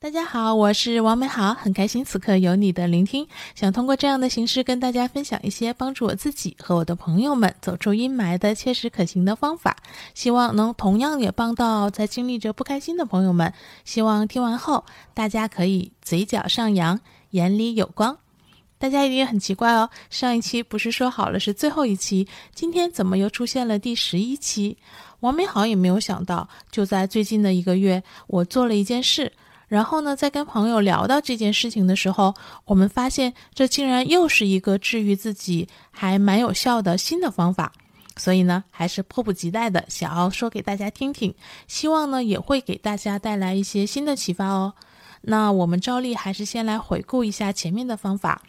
大家好，我是王美好，很开心此刻有你的聆听。想通过这样的形式跟大家分享一些帮助我自己和我的朋友们走出阴霾的切实可行的方法，希望能同样也帮到在经历着不开心的朋友们。希望听完后大家可以嘴角上扬，眼里有光。大家一定很奇怪哦，上一期不是说好了是最后一期，今天怎么又出现了第十一期？王美好也没有想到，就在最近的一个月，我做了一件事。然后呢，在跟朋友聊到这件事情的时候，我们发现这竟然又是一个治愈自己还蛮有效的新的方法，所以呢，还是迫不及待的想要说给大家听听，希望呢也会给大家带来一些新的启发哦。那我们照例还是先来回顾一下前面的方法。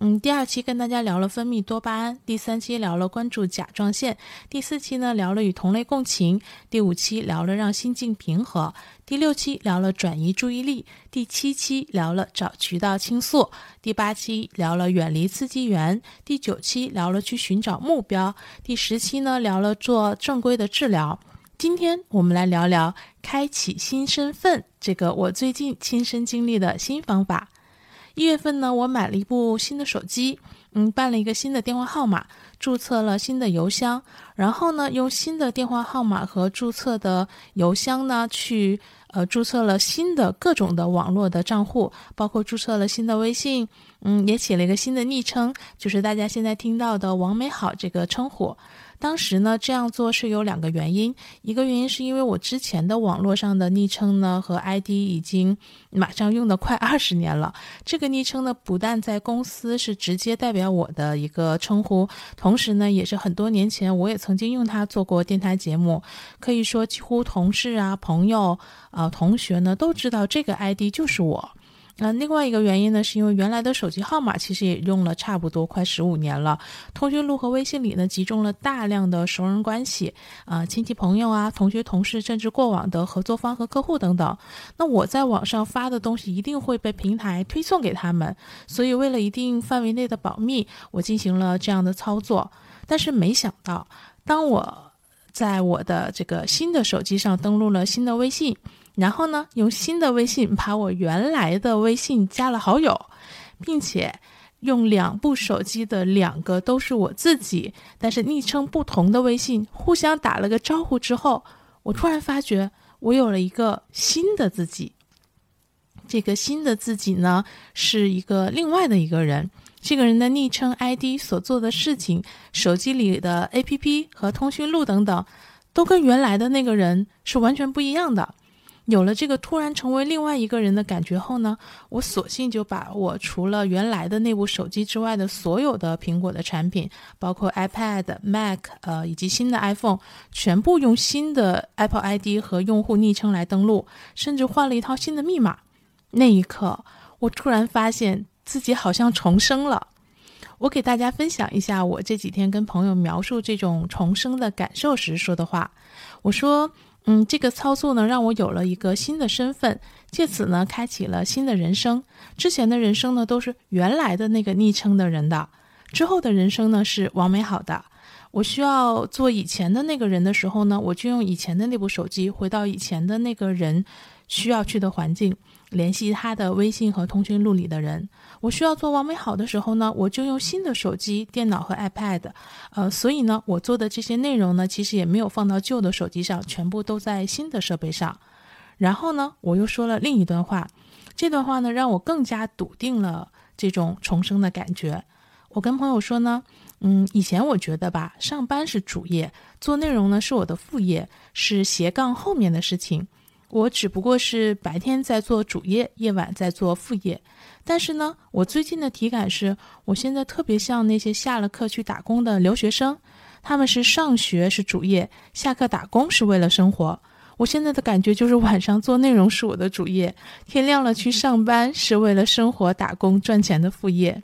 嗯，第二期跟大家聊了分泌多巴胺，第三期聊了关注甲状腺，第四期呢聊了与同类共情，第五期聊了让心境平和，第六期聊了转移注意力，第七期聊了找渠道倾诉，第八期聊了远离刺激源，第九期聊了去寻找目标，第十期呢聊了做正规的治疗。今天我们来聊聊开启新身份这个我最近亲身经历的新方法。一月份呢，我买了一部新的手机，嗯，办了一个新的电话号码，注册了新的邮箱，然后呢，用新的电话号码和注册的邮箱呢，去呃注册了新的各种的网络的账户，包括注册了新的微信，嗯，也起了一个新的昵称，就是大家现在听到的“王美好”这个称呼。当时呢，这样做是有两个原因，一个原因是因为我之前的网络上的昵称呢和 ID 已经马上用的快二十年了。这个昵称呢，不但在公司是直接代表表我的一个称呼，同时呢，也是很多年前我也曾经用它做过电台节目。可以说，几乎同事啊、朋友啊、同学呢都知道这个 ID 就是我。那另外一个原因呢，是因为原来的手机号码其实也用了差不多快十五年了，通讯录和微信里呢集中了大量的熟人关系啊，亲戚朋友啊，同学同事，甚至过往的合作方和客户等等。那我在网上发的东西一定会被平台推送给他们，所以为了一定范围内的保密，我进行了这样的操作。但是没想到，当我在我的这个新的手机上登录了新的微信。然后呢，用新的微信把我原来的微信加了好友，并且用两部手机的两个都是我自己，但是昵称不同的微信互相打了个招呼之后，我突然发觉我有了一个新的自己。这个新的自己呢，是一个另外的一个人。这个人的昵称、ID 所做的事情、手机里的 APP 和通讯录等等，都跟原来的那个人是完全不一样的。有了这个突然成为另外一个人的感觉后呢，我索性就把我除了原来的那部手机之外的所有的苹果的产品，包括 iPad、Mac，呃，以及新的 iPhone，全部用新的 Apple ID 和用户昵称来登录，甚至换了一套新的密码。那一刻，我突然发现自己好像重生了。我给大家分享一下我这几天跟朋友描述这种重生的感受时说的话。我说。嗯，这个操作呢，让我有了一个新的身份，借此呢，开启了新的人生。之前的人生呢，都是原来的那个昵称的人的；之后的人生呢，是王美好的。我需要做以前的那个人的时候呢，我就用以前的那部手机，回到以前的那个人需要去的环境。联系他的微信和通讯录里的人。我需要做完美好的时候呢，我就用新的手机、电脑和 iPad。呃，所以呢，我做的这些内容呢，其实也没有放到旧的手机上，全部都在新的设备上。然后呢，我又说了另一段话，这段话呢，让我更加笃定了这种重生的感觉。我跟朋友说呢，嗯，以前我觉得吧，上班是主业，做内容呢是我的副业，是斜杠后面的事情。我只不过是白天在做主业，夜晚在做副业。但是呢，我最近的体感是，我现在特别像那些下了课去打工的留学生，他们是上学是主业，下课打工是为了生活。我现在的感觉就是晚上做内容是我的主业，天亮了去上班是为了生活打工赚钱的副业。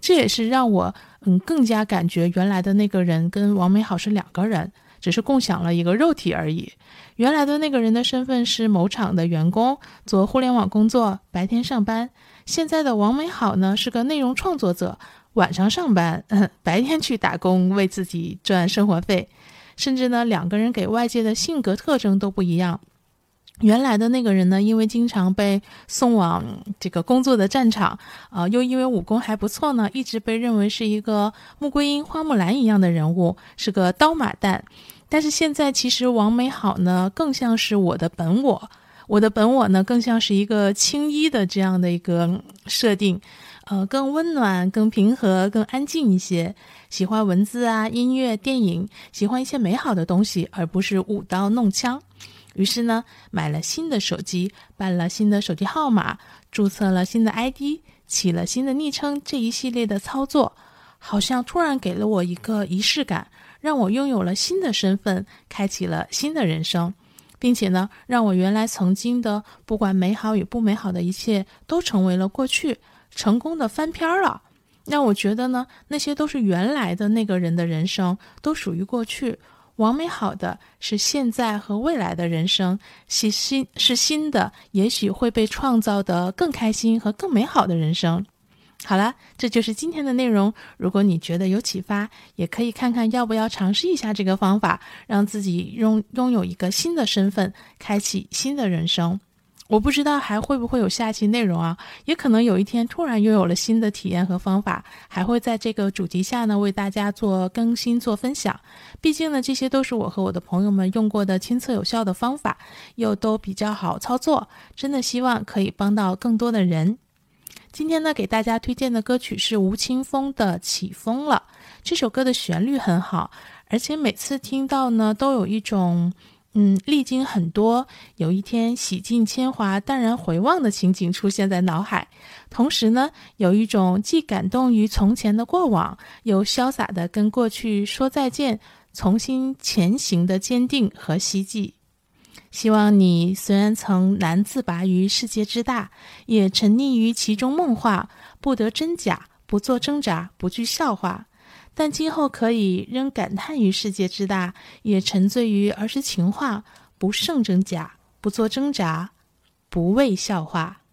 这也是让我嗯更加感觉原来的那个人跟王美好是两个人。只是共享了一个肉体而已。原来的那个人的身份是某厂的员工，做互联网工作，白天上班。现在的王美好呢，是个内容创作者，晚上上班，白天去打工，为自己赚生活费。甚至呢，两个人给外界的性格特征都不一样。原来的那个人呢，因为经常被送往这个工作的战场，啊，又因为武功还不错呢，一直被认为是一个穆桂英、花木兰一样的人物，是个刀马旦。但是现在，其实王美好呢，更像是我的本我。我的本我呢，更像是一个青衣的这样的一个设定，呃，更温暖、更平和、更安静一些。喜欢文字啊、音乐、电影，喜欢一些美好的东西，而不是舞刀弄枪。于是呢，买了新的手机，办了新的手机号码，注册了新的 ID，起了新的昵称，这一系列的操作，好像突然给了我一个仪式感，让我拥有了新的身份，开启了新的人生，并且呢，让我原来曾经的不管美好与不美好的一切，都成为了过去，成功的翻篇了。让我觉得呢，那些都是原来的那个人的人生，都属于过去。完美好的是现在和未来的人生，是新是新的，也许会被创造的更开心和更美好的人生。好了，这就是今天的内容。如果你觉得有启发，也可以看看要不要尝试一下这个方法，让自己拥拥有一个新的身份，开启新的人生。我不知道还会不会有下期内容啊？也可能有一天突然又有了新的体验和方法，还会在这个主题下呢为大家做更新、做分享。毕竟呢，这些都是我和我的朋友们用过的亲测有效的方法，又都比较好操作，真的希望可以帮到更多的人。今天呢，给大家推荐的歌曲是吴青峰的《起风了》。这首歌的旋律很好，而且每次听到呢，都有一种。嗯，历经很多，有一天洗尽铅华，淡然回望的情景出现在脑海。同时呢，有一种既感动于从前的过往，又潇洒的跟过去说再见，重新前行的坚定和希冀。希望你虽然曾难自拔于世界之大，也沉溺于其中梦话，不得真假，不做挣扎，不惧笑话。但今后可以仍感叹于世界之大，也沉醉于儿时情话，不胜真假，不做挣扎，不畏笑话。